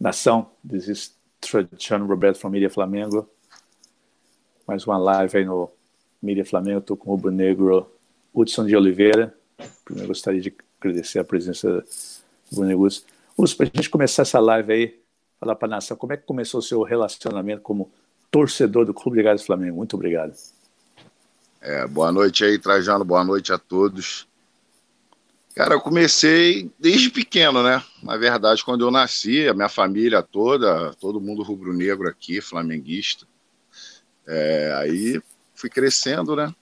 Nação, this is Trajano Roberto from Mídia Flamengo. Mais uma live aí no Mídia Flamengo. Estou com o Rubro Negro Hudson de Oliveira. Primeiro gostaria de agradecer a presença do Rubro Negro Hudson. para a gente começar essa live aí, falar para a nação, como é que começou o seu relacionamento como torcedor do Clube de Gás Flamengo? Muito obrigado. É, boa noite aí, Trajano. Boa noite a todos. Cara, eu comecei desde pequeno, né? Na verdade, quando eu nasci, a minha família toda, todo mundo rubro-negro aqui, flamenguista. É, aí fui crescendo, né?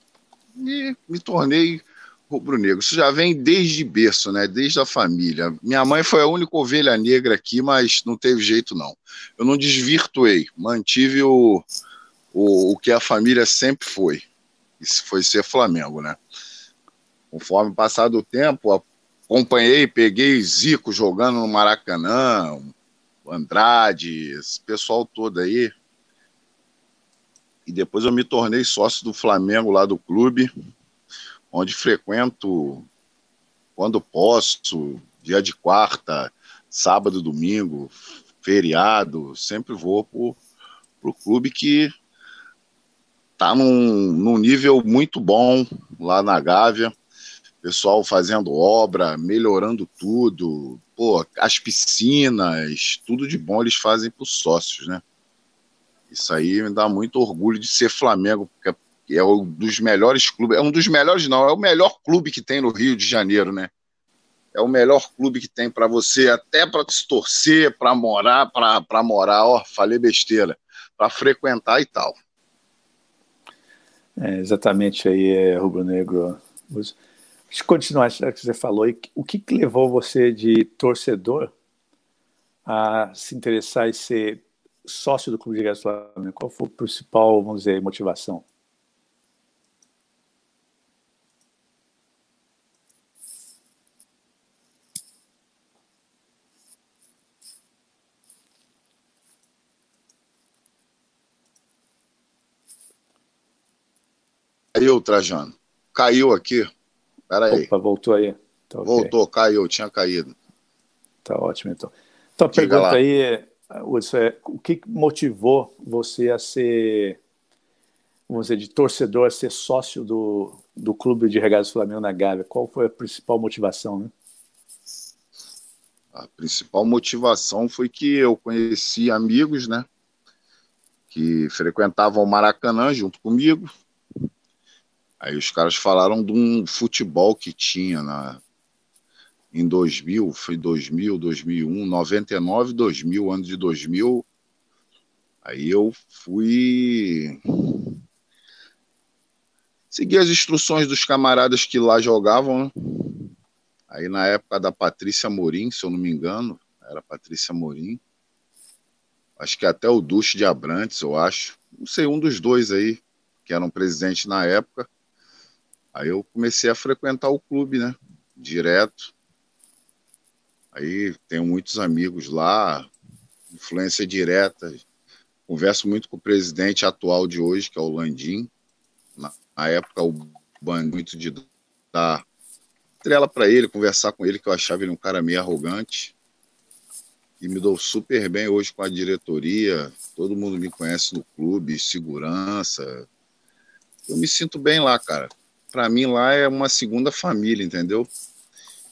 E me tornei rubro-negro. Isso já vem desde berço, né? Desde a família. Minha mãe foi a única ovelha negra aqui, mas não teve jeito, não. Eu não desvirtuei, mantive o, o, o que a família sempre foi. Isso foi ser Flamengo, né? Conforme passar do tempo, acompanhei, peguei Zico jogando no Maracanã, Andrade, esse pessoal todo aí. E depois eu me tornei sócio do Flamengo lá do clube, onde frequento quando posso, dia de quarta, sábado, domingo, feriado, sempre vou para o clube que está num, num nível muito bom lá na Gávea pessoal fazendo obra, melhorando tudo, pô, as piscinas, tudo de bom eles fazem para os sócios, né? Isso aí me dá muito orgulho de ser Flamengo, porque é um dos melhores clubes, é um dos melhores não, é o melhor clube que tem no Rio de Janeiro, né? É o melhor clube que tem para você, até para se torcer, para morar, para morar, ó, falei besteira, para frequentar e tal. É, exatamente aí, é, Rubro Negro. Deixa eu continuar o que você falou. O que, que levou você de torcedor a se interessar em ser sócio do Clube de Gás Flamengo? Qual foi a principal, vamos dizer, motivação? Caiu, Trajano. Caiu aqui. Peraí. Opa, voltou aí. Tá, voltou, okay. caiu, tinha caído. Tá ótimo, então. Então, a pergunta lá. aí, Hudson, é, o que motivou você a ser, vamos dizer, de torcedor, a ser sócio do, do Clube de Regatas Flamengo na Gávea? Qual foi a principal motivação, né? A principal motivação foi que eu conheci amigos, né? Que frequentavam o Maracanã junto comigo, Aí os caras falaram de um futebol que tinha na, em 2000, foi 2000, 2001, 99, 2000, ano de 2000. Aí eu fui seguir as instruções dos camaradas que lá jogavam. Né? Aí na época da Patrícia Morim, se eu não me engano, era Patrícia Morim. Acho que até o Duche de Abrantes, eu acho. Não sei, um dos dois aí, que eram presidente na época. Aí eu comecei a frequentar o clube, né? Direto. Aí tenho muitos amigos lá, influência direta. Converso muito com o presidente atual de hoje, que é o Landim. Na, na época, o ban muito de dar trela para ele, conversar com ele, que eu achava ele um cara meio arrogante. E me dou super bem hoje com a diretoria. Todo mundo me conhece no clube, segurança. Eu me sinto bem lá, cara para mim lá é uma segunda família, entendeu?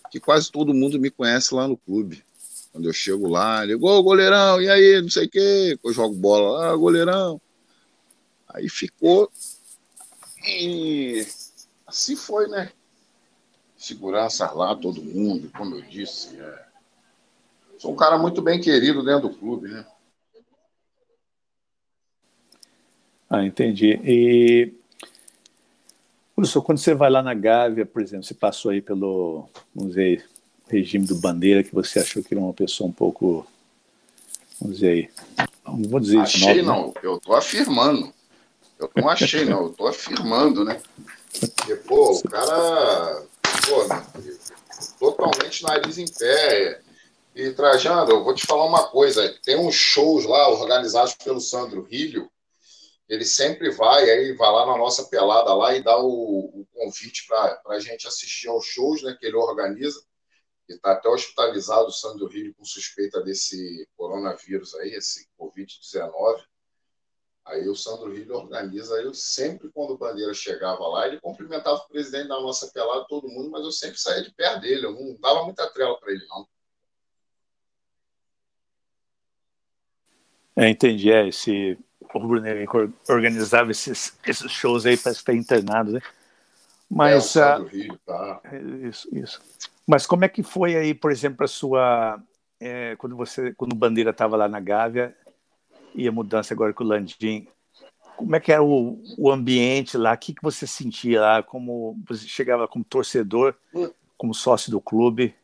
Que quase todo mundo me conhece lá no clube. Quando eu chego lá, ligo, ô goleirão, e aí, não sei o quê, eu jogo bola lá, goleirão. Aí ficou. E assim foi, né? Segurança lá, todo mundo, como eu disse. É... Sou um cara muito bem querido dentro do clube, né? Ah, entendi. E Professor, quando você vai lá na Gávea, por exemplo, você passou aí pelo, vamos dizer, regime do Bandeira, que você achou que era uma pessoa um pouco, vamos dizer aí, não vou dizer achei, isso. Achei não, eu tô afirmando. Eu não achei não, eu tô afirmando, né? Porque, pô, o cara, pô, totalmente nariz em pé. E, Trajano, eu vou te falar uma coisa, tem uns shows lá organizados pelo Sandro Rilho, ele sempre vai, aí vai lá na nossa pelada lá e dá o, o convite para a gente assistir aos shows né, que ele organiza. que está até hospitalizado, o Sandro Rio, com suspeita desse coronavírus aí, esse Covid-19. Aí o Sandro Rio organiza, eu sempre, quando o Bandeira chegava lá, ele cumprimentava o presidente da nossa pelada, todo mundo, mas eu sempre saía de perto dele, eu não dava muita trela para ele, não. É, entendi, é, esse o Rubro Negro organizava esses, esses shows aí para estar internado, né? Mas, é, uh, Rio, tá. Isso, isso. Mas como é que foi aí, por exemplo, a sua. É, quando você, quando o Bandeira estava lá na Gávea e a mudança agora com o Landim, como é que era o, o ambiente lá? O que, que você sentia lá? Como você chegava como torcedor, como sócio do clube?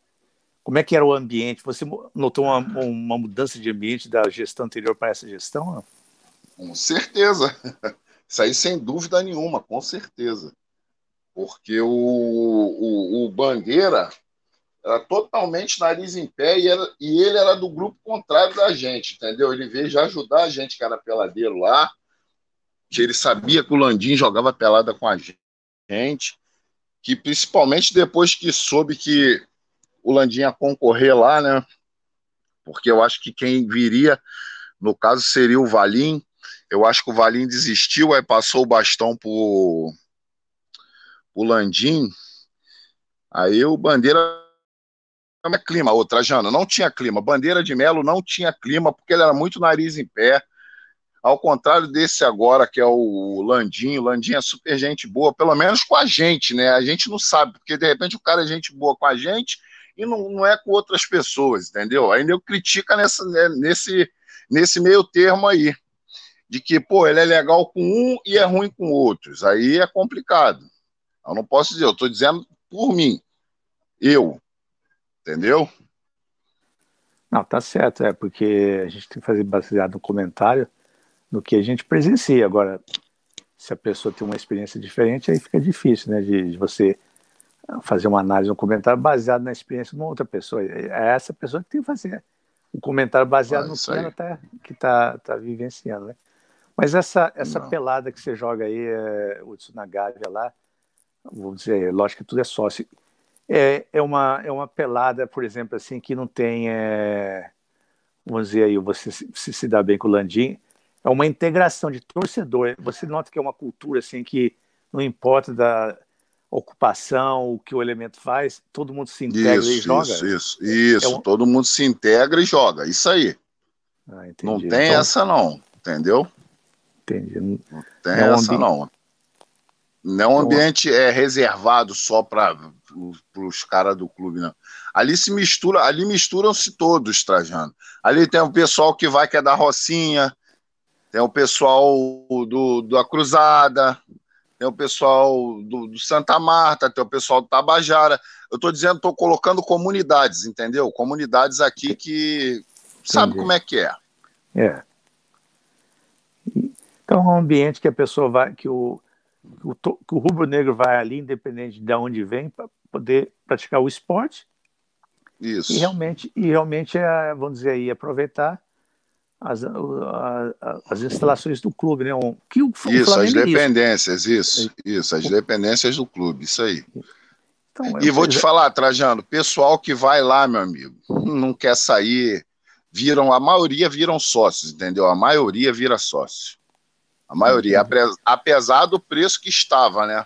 Como é que era o ambiente? Você notou uma, uma mudança de ambiente da gestão anterior para essa gestão? Com certeza. Isso aí sem dúvida nenhuma, com certeza. Porque o, o, o Bandeira, era totalmente nariz em pé e, era, e ele era do grupo contrário da gente, entendeu? Ele veio já ajudar a gente que era peladeiro lá, que ele sabia que o Landim jogava pelada com a gente, que principalmente depois que soube que o Landim ia concorrer lá, né? Porque eu acho que quem viria, no caso, seria o Valim. Eu acho que o Valim desistiu, aí passou o bastão pro, pro Landim. Aí o Bandeira é clima, ô Trajano, não tinha clima. Bandeira de Melo não tinha clima, porque ele era muito nariz em pé. Ao contrário desse agora, que é o Landinho, o Landinho é super gente boa, pelo menos com a gente, né? A gente não sabe, porque de repente o cara é gente boa com a gente e não, não é com outras pessoas, entendeu? Ainda eu critica nessa, né, nesse, nesse meio termo aí, de que, pô, ele é legal com um e é ruim com outros. Aí é complicado. Eu não posso dizer, eu estou dizendo por mim. Eu, Entendeu? Não, tá certo, é porque a gente tem que fazer baseado no comentário no que a gente presencia. Agora, se a pessoa tem uma experiência diferente, aí fica difícil, né, de, de você fazer uma análise, um comentário baseado na experiência de uma outra pessoa. É essa pessoa que tem que fazer um comentário baseado ah, no que ela está tá, tá vivenciando, né? Mas essa, essa pelada que você joga aí, é, o Tsunagavia lá, vou dizer, lógico que tudo é sócio. É, é, uma, é uma pelada, por exemplo, assim, que não tem. É, vamos dizer aí, você se, se, se dá bem com o Landim, é uma integração de torcedor. Você nota que é uma cultura assim que não importa da ocupação, o que o elemento faz, todo mundo se integra isso, e joga. Isso, isso, isso. É um... Todo mundo se integra e joga. Isso aí. Ah, não tem então... essa, não. Entendeu? Entendi. Não tem essa, ambi... não. Não é um ambiente é, reservado só para os caras do clube, não. Ali se mistura, ali misturam-se todos, Trajano. Ali tem o pessoal que vai que é da Rocinha, tem o pessoal do, da Cruzada, tem o pessoal do, do, Santa Marta, tem o pessoal do Tabajara. Eu estou dizendo, estou colocando comunidades, entendeu? Comunidades aqui que sabe Entendi. como é que é. É. Então é um ambiente que a pessoa vai, que o que o rubro-negro vai ali, independente de onde vem, para poder praticar o esporte. Isso. E realmente, e realmente é, vamos dizer aí, aproveitar as, as instalações do clube, né? Um, que o, isso, as é dependências, isso, isso, as dependências do clube, isso aí. Então, e vou te falar, Trajano, pessoal que vai lá, meu amigo, não quer sair, viram, a maioria viram sócios, entendeu? A maioria vira sócio. A maioria, apesar do preço que estava, né?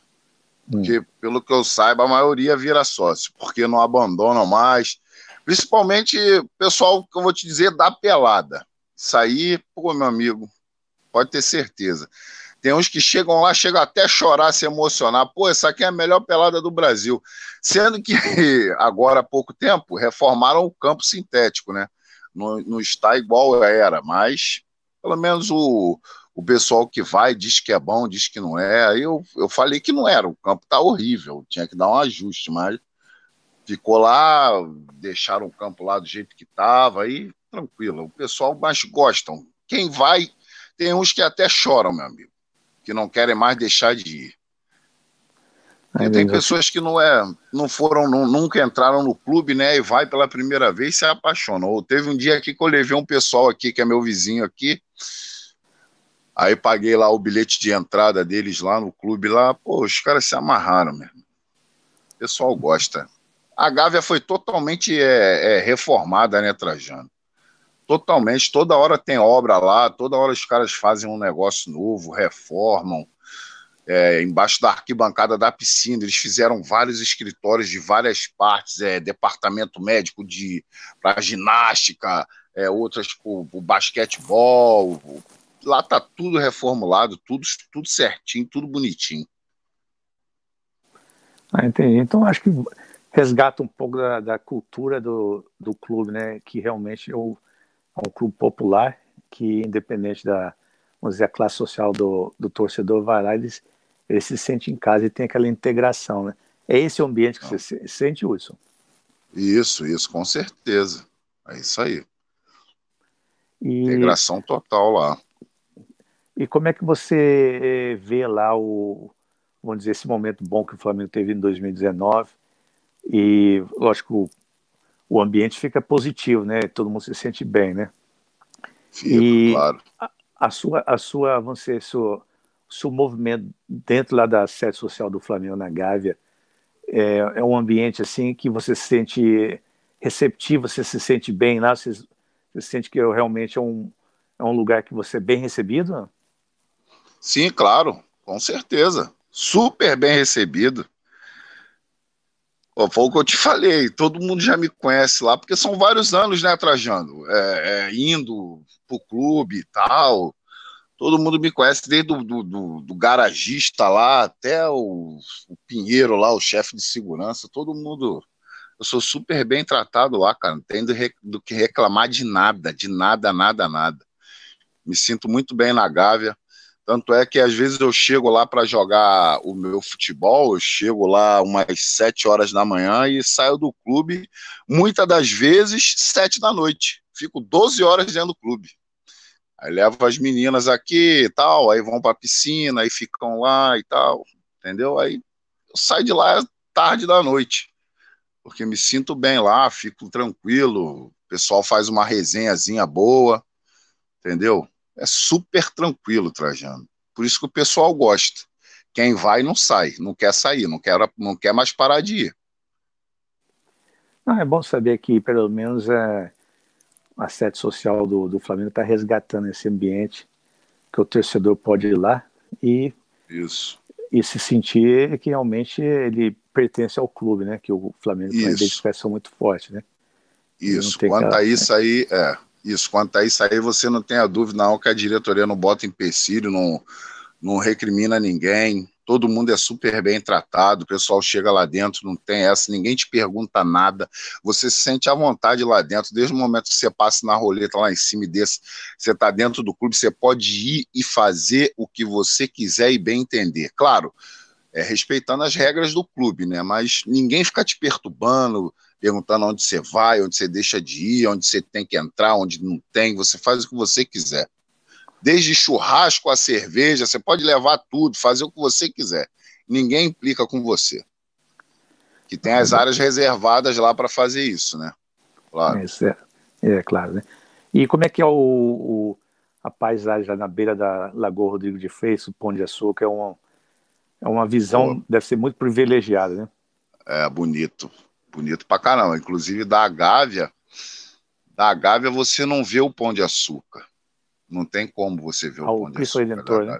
Porque, hum. pelo que eu saiba, a maioria vira sócio, porque não abandonam mais. Principalmente o pessoal que eu vou te dizer da pelada. Isso aí, pô, meu amigo, pode ter certeza. Tem uns que chegam lá, chegam até a chorar, se emocionar. Pô, essa aqui é a melhor pelada do Brasil. Sendo que agora há pouco tempo reformaram o campo sintético, né? Não, não está igual era, mas pelo menos o, o pessoal que vai diz que é bom, diz que não é. Aí eu, eu falei que não era, o campo tá horrível, tinha que dar um ajuste, mas ficou lá, deixaram o campo lá do jeito que estava, aí tranquilo. O pessoal mais gostam. Quem vai, tem uns que até choram, meu amigo, que não querem mais deixar de ir. E tem pessoas que não é, não foram, não, nunca entraram no clube, né? E vai pela primeira vez e se apaixonam. Teve um dia aqui que eu levei um pessoal aqui, que é meu vizinho aqui, Aí paguei lá o bilhete de entrada deles lá no clube lá. Pô, os caras se amarraram, mesmo. O pessoal gosta. A Gávea foi totalmente é, é, reformada, né, Trajano? Totalmente. Toda hora tem obra lá, toda hora os caras fazem um negócio novo, reformam. É, embaixo da arquibancada da piscina, eles fizeram vários escritórios de várias partes, é, departamento médico de para ginástica, é, outras para o basquetebol. Lá tá tudo reformulado, tudo, tudo certinho, tudo bonitinho. Ah, entendi. Então acho que resgata um pouco da, da cultura do, do clube, né? Que realmente é um, é um clube popular, que independente da, vamos dizer, a classe social do, do torcedor, vai lá e ele, se sente em casa e tem aquela integração, né? É esse o ambiente que Não. você sente, Wilson? Isso, isso, com certeza. É isso aí. E... Integração total lá. E como é que você eh, vê lá o, vamos dizer, esse momento bom que o Flamengo teve em 2019? E, lógico, o ambiente fica positivo, né? Todo mundo se sente bem, né? Fica, e claro. A, a, sua, a sua, vamos dizer, seu, seu movimento dentro lá da sede social do Flamengo na Gávea é, é um ambiente assim que você se sente receptivo, você se sente bem lá, você, você sente que realmente é um, é um lugar que você é bem recebido? Sim, claro, com certeza. Super bem recebido. Foi o que eu te falei, todo mundo já me conhece lá, porque são vários anos, né, Trajano? É, é, indo pro clube e tal. Todo mundo me conhece, desde do, do, do, do garagista lá até o, o Pinheiro lá, o chefe de segurança, todo mundo. Eu sou super bem tratado lá, cara. Não tem do, do que reclamar de nada, de nada, nada, nada. Me sinto muito bem na Gávea. Tanto é que às vezes eu chego lá para jogar o meu futebol, eu chego lá umas sete horas da manhã e saio do clube, muitas das vezes, sete da noite. Fico 12 horas dentro do clube. Aí levo as meninas aqui e tal, aí vão para a piscina, aí ficam lá e tal, entendeu? Aí eu saio de lá tarde da noite, porque me sinto bem lá, fico tranquilo, o pessoal faz uma resenhazinha boa, entendeu? É super tranquilo, Trajano. Por isso que o pessoal gosta. Quem vai não sai, não quer sair, não quer, não quer mais parar de ir. Não, é bom saber que pelo menos é, a sede social do, do Flamengo está resgatando esse ambiente que o torcedor pode ir lá e, Isso. e se sentir que realmente ele pertence ao clube, né? Que o Flamengo tem uma identificação muito forte, né? Isso. Quanto aquela... a isso aí, é, isso, quanto a isso aí, você não tem a dúvida, não, que a diretoria não bota empecilho, não, não recrimina ninguém, todo mundo é super bem tratado, o pessoal chega lá dentro, não tem essa, ninguém te pergunta nada, você se sente à vontade lá dentro, desde o momento que você passa na roleta lá em cima e desse, você está dentro do clube, você pode ir e fazer o que você quiser e bem entender. Claro, é, respeitando as regras do clube, né? Mas ninguém fica te perturbando, perguntando onde você vai, onde você deixa de ir, onde você tem que entrar, onde não tem, você faz o que você quiser. Desde churrasco a cerveja, você pode levar tudo, fazer o que você quiser. Ninguém implica com você. Que tem as áreas reservadas lá para fazer isso, né? Claro. Isso é, é claro, né? E como é que é o, o a paisagem lá na beira da Lagoa Rodrigo de Freitas, o Pão de Açúcar, é uma, é uma visão, Pô. deve ser muito privilegiada, né? É, bonito bonito pra caramba. Inclusive da Gávea, da Gávea você não vê o Pão de Açúcar. Não tem como você ver ah, o Pão de Açúcar. Redentor, né?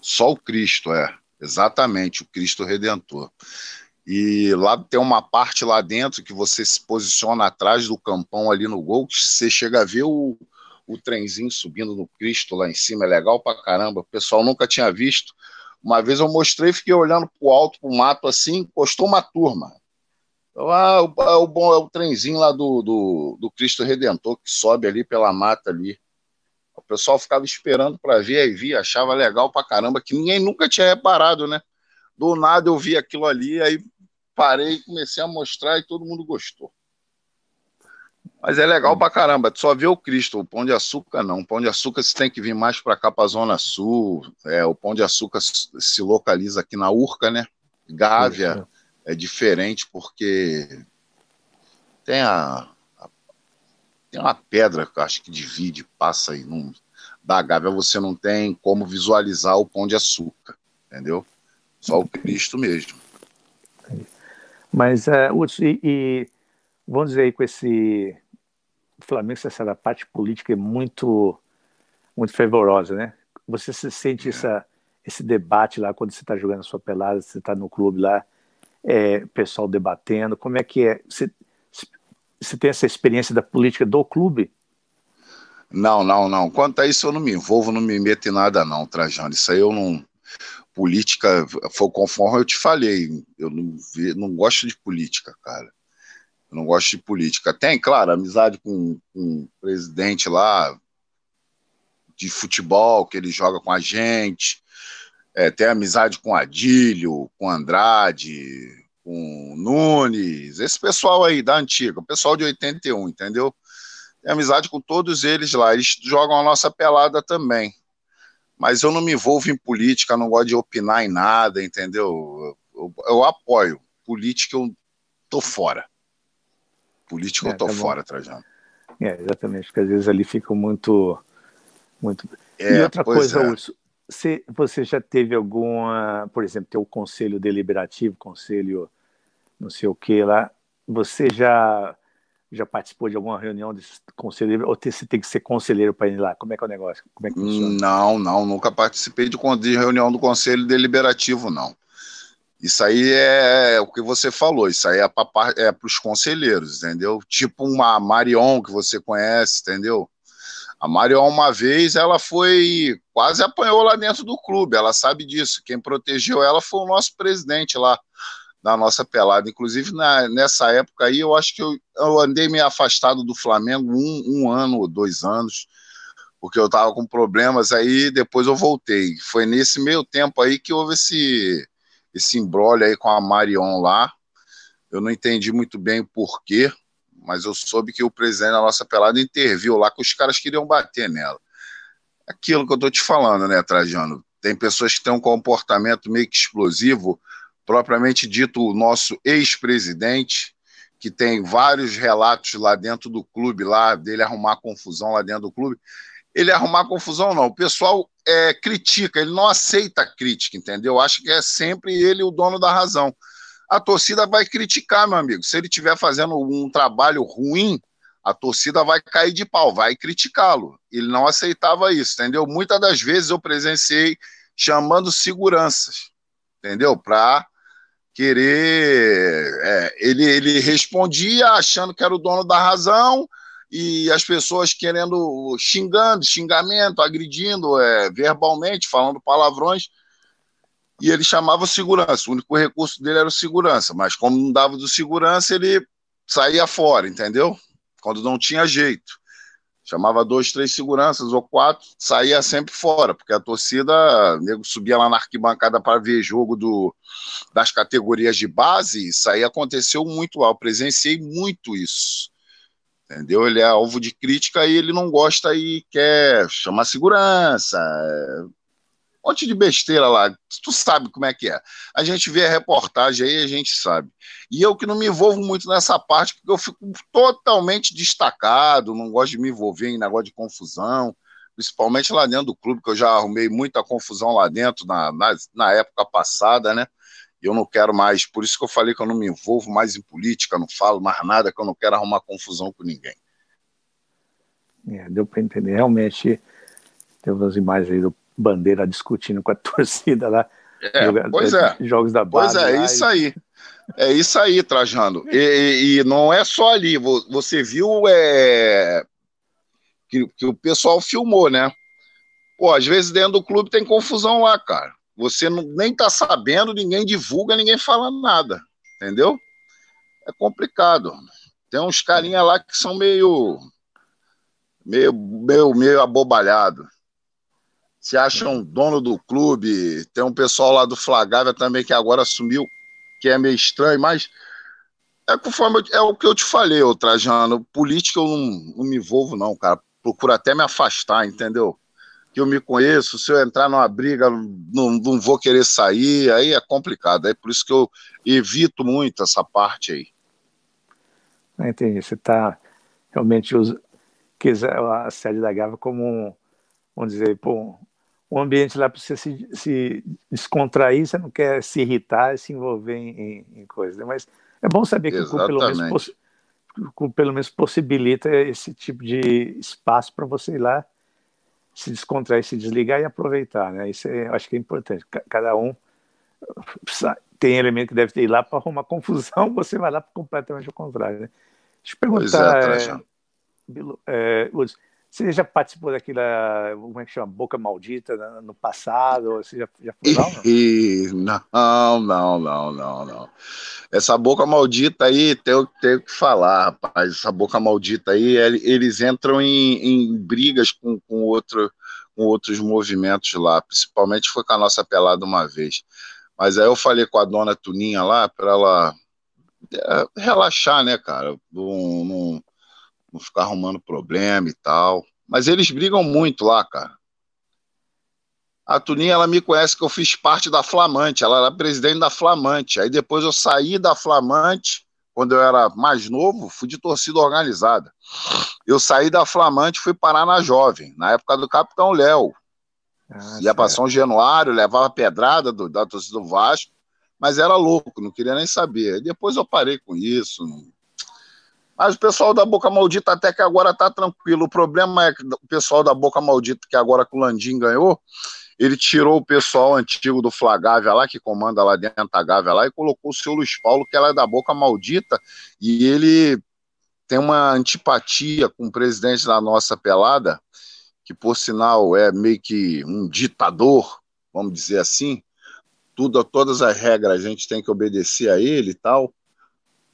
Só o Cristo, é. Exatamente, o Cristo Redentor. E lá tem uma parte lá dentro que você se posiciona atrás do campão ali no gol, que você chega a ver o, o trenzinho subindo no Cristo lá em cima, é legal pra caramba. O pessoal nunca tinha visto. Uma vez eu mostrei, fiquei olhando pro alto, pro mato assim, postou uma turma. Ah, o, é o bom é o trenzinho lá do, do, do, Cristo Redentor que sobe ali pela mata ali. O pessoal ficava esperando para ver, aí via, achava legal pra caramba, que ninguém nunca tinha reparado, né? Do nada eu vi aquilo ali, aí parei comecei a mostrar e todo mundo gostou. Mas é legal pra caramba, só ver o Cristo, o Pão de Açúcar não. O Pão de Açúcar você tem que vir mais para cá, pra Zona Sul. É, o Pão de Açúcar se localiza aqui na Urca, né? Gávea é diferente porque tem a, a tem uma pedra que eu acho que divide, passa aí num, da Gávea, você não tem como visualizar o pão de açúcar, entendeu? Só o Cristo mesmo. Mas, uh, Hudson, e, e, vamos dizer aí com esse Flamengo, essa parte política é muito, muito fervorosa, né? Você se sente é. essa, esse debate lá quando você está jogando a sua pelada, você está no clube lá, é, pessoal debatendo, como é que é? Você, tem essa experiência da política do clube? Não, não, não. Quanto a isso, eu não me envolvo, não me meto em nada, não, Trajano. Isso aí eu não. Política, foi conforme eu te falei. Eu não, não gosto de política, cara. Eu não gosto de política. Tem, claro, amizade com, com o presidente lá de futebol, que ele joga com a gente. É, tem amizade com Adílio, com Andrade, com Nunes, esse pessoal aí da antiga, o pessoal de 81, entendeu? Tem amizade com todos eles lá, eles jogam a nossa pelada também. Mas eu não me envolvo em política, não gosto de opinar em nada, entendeu? Eu, eu, eu apoio. Política eu tô fora. Política é, eu tô tá fora, Trajano. É, exatamente, porque às vezes ali fica muito. muito... É, e outra coisa, é. Urso, você, você já teve alguma, por exemplo, tem o conselho deliberativo, conselho não sei o que lá, você já já participou de alguma reunião desse conselheiro ou você tem que ser conselheiro para ir lá? Como é que é o negócio? Como é que funciona? Não, não, nunca participei de, de reunião do conselho deliberativo, não. Isso aí é o que você falou, isso aí é para é os conselheiros, entendeu? Tipo uma Marion que você conhece, entendeu? A Marion, uma vez, ela foi. quase apanhou lá dentro do clube, ela sabe disso. Quem protegeu ela foi o nosso presidente lá da nossa pelada. Inclusive, na, nessa época aí, eu acho que eu, eu andei meio afastado do Flamengo um, um ano ou dois anos, porque eu estava com problemas aí, depois eu voltei. Foi nesse meio tempo aí que houve esse esse embrolho aí com a Marion lá. Eu não entendi muito bem o porquê, mas eu soube que o presidente da nossa pelada interviu lá que os caras queriam bater nela. Aquilo que eu tô te falando, né, Trajano? Tem pessoas que têm um comportamento meio que explosivo, propriamente dito o nosso ex-presidente, que tem vários relatos lá dentro do clube, lá dele arrumar confusão lá dentro do clube. Ele arrumar confusão, não. O pessoal é, critica, ele não aceita crítica, entendeu? Acho que é sempre ele o dono da razão. A torcida vai criticar, meu amigo. Se ele estiver fazendo um trabalho ruim, a torcida vai cair de pau, vai criticá-lo. Ele não aceitava isso, entendeu? Muitas das vezes eu presenciei chamando seguranças, entendeu? Para querer. É, ele, ele respondia achando que era o dono da razão, e as pessoas querendo, xingando, xingamento, agredindo é, verbalmente, falando palavrões, e ele chamava segurança. O único recurso dele era o segurança, mas como não dava do segurança, ele saía fora, entendeu? Quando não tinha jeito. Chamava dois, três seguranças ou quatro, saía sempre fora, porque a torcida, nego subia lá na arquibancada para ver jogo do, das categorias de base, isso aí aconteceu muito lá. Eu presenciei muito isso entendeu? Ele é alvo de crítica e ele não gosta e quer chamar segurança. Um monte de besteira lá. Tu sabe como é que é. A gente vê a reportagem aí, a gente sabe. E eu que não me envolvo muito nessa parte, porque eu fico totalmente destacado, não gosto de me envolver em negócio de confusão, principalmente lá dentro do clube, que eu já arrumei muita confusão lá dentro na, na, na época passada, né? e eu não quero mais. Por isso que eu falei que eu não me envolvo mais em política, não falo mais nada, que eu não quero arrumar confusão com ninguém. É, deu para entender. Realmente, tem umas imagens aí do Bandeira discutindo com a torcida lá. É, joga, pois é. Jogos da base. Pois é, é isso aí. É isso aí, Trajano. E, e, e, não é só ali. Você viu é, que, que o pessoal filmou, né? Pô, às vezes dentro do clube tem confusão lá, cara. Você não, nem tá sabendo, ninguém divulga, ninguém fala nada, entendeu? É complicado. Tem uns carinha lá que são meio meio meio, meio abobalhado. Se acham dono do clube, tem um pessoal lá do Flagávia também que agora assumiu, que é meio estranho, mas é conforme é o que eu te falei, ô Trajano. Política eu não, não me envolvo, não, cara. Procuro até me afastar, entendeu? que eu me conheço, se eu entrar numa briga, não, não vou querer sair, aí é complicado. É por isso que eu evito muito essa parte aí. Ah, entendi. Você está realmente usa, a sede da Gava como um, vamos dizer, pô, um ambiente lá para você se, se, descontrair, você não quer se irritar e se envolver em, em, em coisas, né? mas É bom saber que o clube, pelo menos, o pelo menos possibilita esse tipo de espaço para você ir lá se descontrair, se desligar e aproveitar, né? Isso é, eu acho que é importante. Cada um tem elemento que deve ter ir lá para arrumar confusão, você vai lá completamente ao contrário, né? Deixa eu perguntar, é, é, você já participou daquela, como é que chama, Boca Maldita no passado? Você já, já foi lá? Não? não, não, não, não, Essa Boca Maldita aí, tenho, tenho que falar, rapaz. Essa Boca Maldita aí, eles entram em, em brigas com, com, outro, com outros movimentos lá. Principalmente foi com a nossa pelada uma vez. Mas aí eu falei com a dona Tuninha lá, para ela é, relaxar, né, cara? Não, não, não ficar arrumando problema e tal. Mas eles brigam muito lá, cara. A Tuninha, ela me conhece que eu fiz parte da Flamante, ela era presidente da Flamante. Aí depois eu saí da Flamante, quando eu era mais novo, fui de torcida organizada. Eu saí da Flamante fui parar na Jovem, na época do Capitão Léo. Ah, Ia para São Januário, levava pedrada do, da torcida do Vasco, mas era louco, não queria nem saber. Depois eu parei com isso, não mas o pessoal da Boca Maldita até que agora tá tranquilo. O problema é que o pessoal da Boca Maldita, que agora que o Landim ganhou, ele tirou o pessoal antigo do Flagávia lá, que comanda lá dentro da Gávea lá, e colocou o seu Luiz Paulo, que ela é da Boca Maldita, e ele tem uma antipatia com o presidente da nossa pelada, que por sinal é meio que um ditador, vamos dizer assim. Tudo, todas as regras a gente tem que obedecer a ele e tal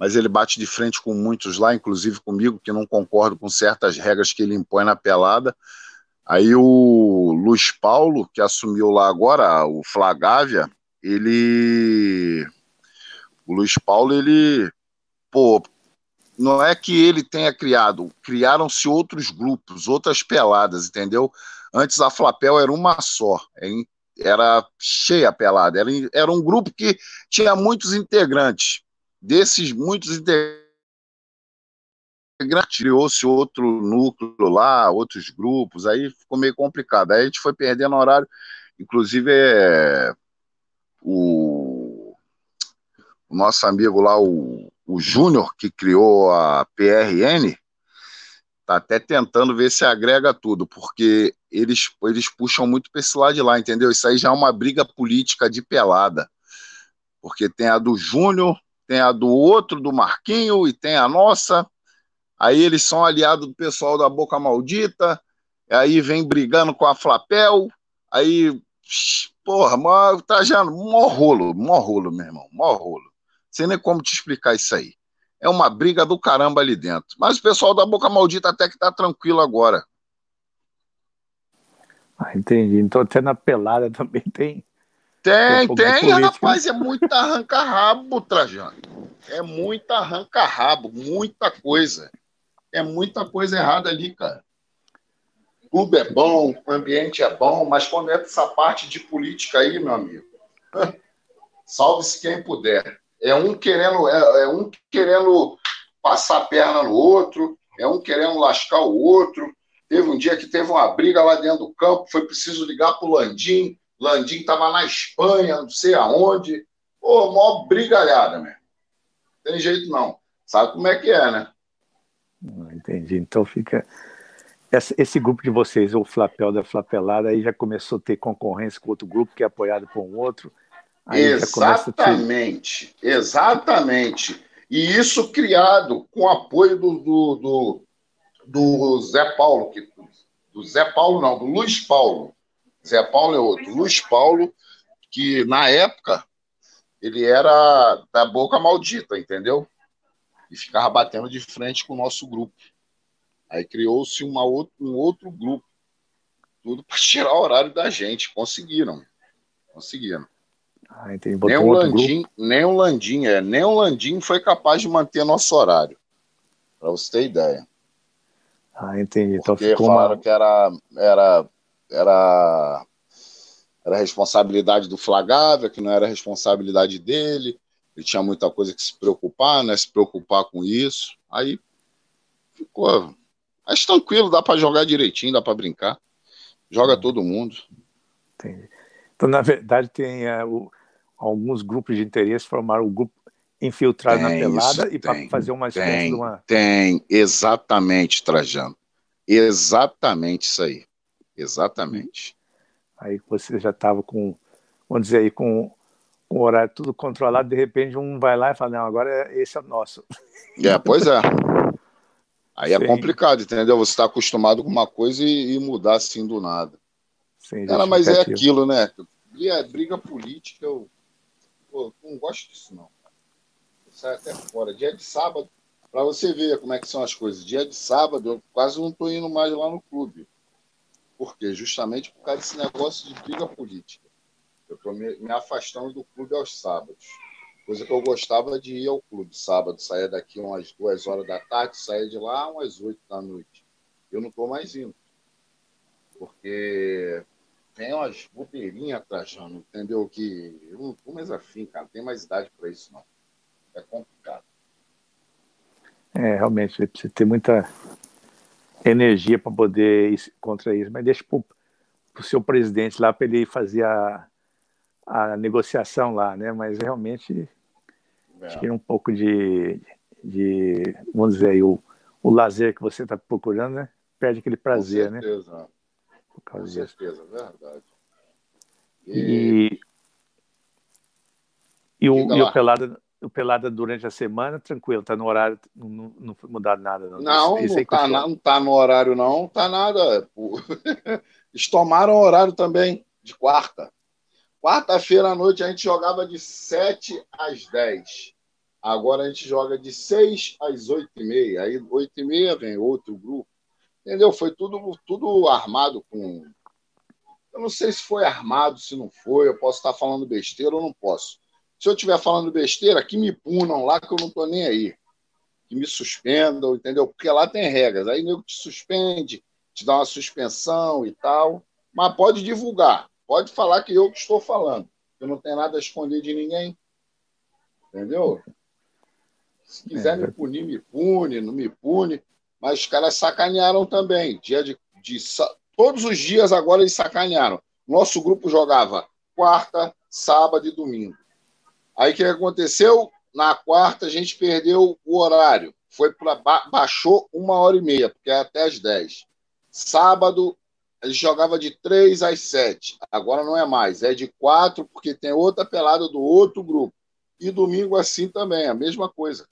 mas ele bate de frente com muitos lá, inclusive comigo, que não concordo com certas regras que ele impõe na pelada. Aí o Luiz Paulo, que assumiu lá agora, o Flagávia, ele. O Luiz Paulo, ele. Pô, não é que ele tenha criado, criaram-se outros grupos, outras peladas, entendeu? Antes a Flapel era uma só, era cheia a pelada, era, era um grupo que tinha muitos integrantes desses muitos integrantes, criou-se outro núcleo lá, outros grupos, aí ficou meio complicado. Aí a gente foi perdendo horário, inclusive é, o, o, nosso amigo lá, o, o Júnior, que criou a PRN, tá até tentando ver se agrega tudo, porque eles, eles puxam muito para esse lado de lá, entendeu? Isso aí já é uma briga política de pelada. Porque tem a do Júnior, tem a do outro, do Marquinho, e tem a nossa. Aí eles são aliados do pessoal da Boca Maldita, aí vem brigando com a Flapel, aí, porra, tá já mó rolo, mó rolo, meu irmão, mó rolo. Sem nem como te explicar isso aí. É uma briga do caramba ali dentro. Mas o pessoal da Boca Maldita até que tá tranquilo agora. Ah, entendi. Então até na pelada também tem tem, tem, rapaz, é muito arranca-rabo, Trajano. É muito arranca-rabo, muita coisa. É muita coisa errada ali, cara. O clube é bom, o ambiente é bom, mas quando é essa parte de política aí, meu amigo, salve-se quem puder. É um querendo, é, é um querendo passar a perna no outro, é um querendo lascar o outro. Teve um dia que teve uma briga lá dentro do campo, foi preciso ligar pro Landim Landim estava na Espanha, não sei aonde. Pô, mó brigalhada, meu. Tem jeito não. Sabe como é que é, né? entendi. Então fica. Esse grupo de vocês, o Flapel da Flapelada, aí já começou a ter concorrência com outro grupo que é apoiado por um outro. exatamente, ter... exatamente. E isso criado com apoio do, do, do, do Zé Paulo, que, do Zé Paulo não, do Luiz Paulo, Zé Paulo é outro. Luiz Paulo, que na época ele era da boca maldita, entendeu? E ficava batendo de frente com o nosso grupo. Aí criou-se um outro grupo. Tudo para tirar o horário da gente. Conseguiram. Conseguiram. Ah, nem, o Landim, nem o Landim, é, nem o Landim foi capaz de manter nosso horário. Para você ter ideia. Ah, entendi. Então Porque ficou falaram uma... que era, era era, era responsabilidade do Flagávia, que não era responsabilidade dele, ele tinha muita coisa que se preocupar, né? Se preocupar com isso. Aí ficou. Mas tranquilo, dá para jogar direitinho, dá para brincar. Joga todo mundo. Entendi. Então, na verdade, tem uh, o, alguns grupos de interesse formaram o grupo infiltrado tem na pelada isso, e para fazer uma espécie tem, de uma. Tem, exatamente, Trajano. Exatamente isso aí. Exatamente. Aí você já estava com, vamos dizer aí, com, com o horário tudo controlado, de repente um vai lá e fala, não, agora esse é o nosso. É, pois é. Aí é Sim. é complicado, entendeu? Você está acostumado com uma coisa e, e, mudar assim do nada. Sim, Cara, mas é aquilo, né? Briga, briga política, eu pô, não gosto disso, não. Sai até fora. Dia de sábado, para você ver como é que são as coisas. Dia de sábado, eu quase não estou indo mais lá no clube. Por quê? Justamente por causa desse negócio de briga política. Eu estou me, me afastando do clube aos sábados. Coisa que eu gostava de ir ao clube sábado, saía daqui umas duas horas da tarde, saía de lá umas oito da noite. Eu não estou mais indo. Porque tem umas bobeirinhas trajando, entendeu? Que eu não estou mais afim, cara. Não tem mais idade para isso, não. É complicado. É, realmente, você precisa ter muita energia para poder ir contra isso. Mas deixa para o seu presidente lá para ele fazer a, a negociação lá, né? Mas realmente é. tira um pouco de, de vamos dizer aí, o, o lazer que você está procurando, né? Perde aquele prazer, Com né? certeza. né? Por causa Com certeza, disso. verdade. E, e, e o, e o Pelada o Pelada durante a semana, tranquilo, tá no horário, não, não foi mudado nada. Não, não, não, tá, não tá no horário, não, tá nada. Eles tomaram horário também, de quarta. Quarta-feira à noite a gente jogava de 7 às 10. Agora a gente joga de 6 às 8 e meia. Aí 8 e meia vem outro grupo. Entendeu? Foi tudo, tudo armado com. Eu não sei se foi armado, se não foi. Eu posso estar falando besteira ou não posso. Se eu estiver falando besteira, que me punam lá, que eu não estou nem aí. Que me suspendam, entendeu? Porque lá tem regras. Aí nego te suspende, te dá uma suspensão e tal. Mas pode divulgar. Pode falar que eu que estou falando. Eu não tenho nada a esconder de ninguém. Entendeu? Se quiser é. me punir, me pune, não me pune. Mas os caras sacanearam também. Dia de, de, todos os dias agora eles sacanearam. Nosso grupo jogava quarta, sábado e domingo. Aí o que aconteceu? Na quarta a gente perdeu o horário. Foi para baixou uma hora e meia, porque é até as 10. Sábado ele jogava de 3 às 7. Agora não é mais, é de 4, porque tem outra pelada do outro grupo. E domingo assim também, a mesma coisa.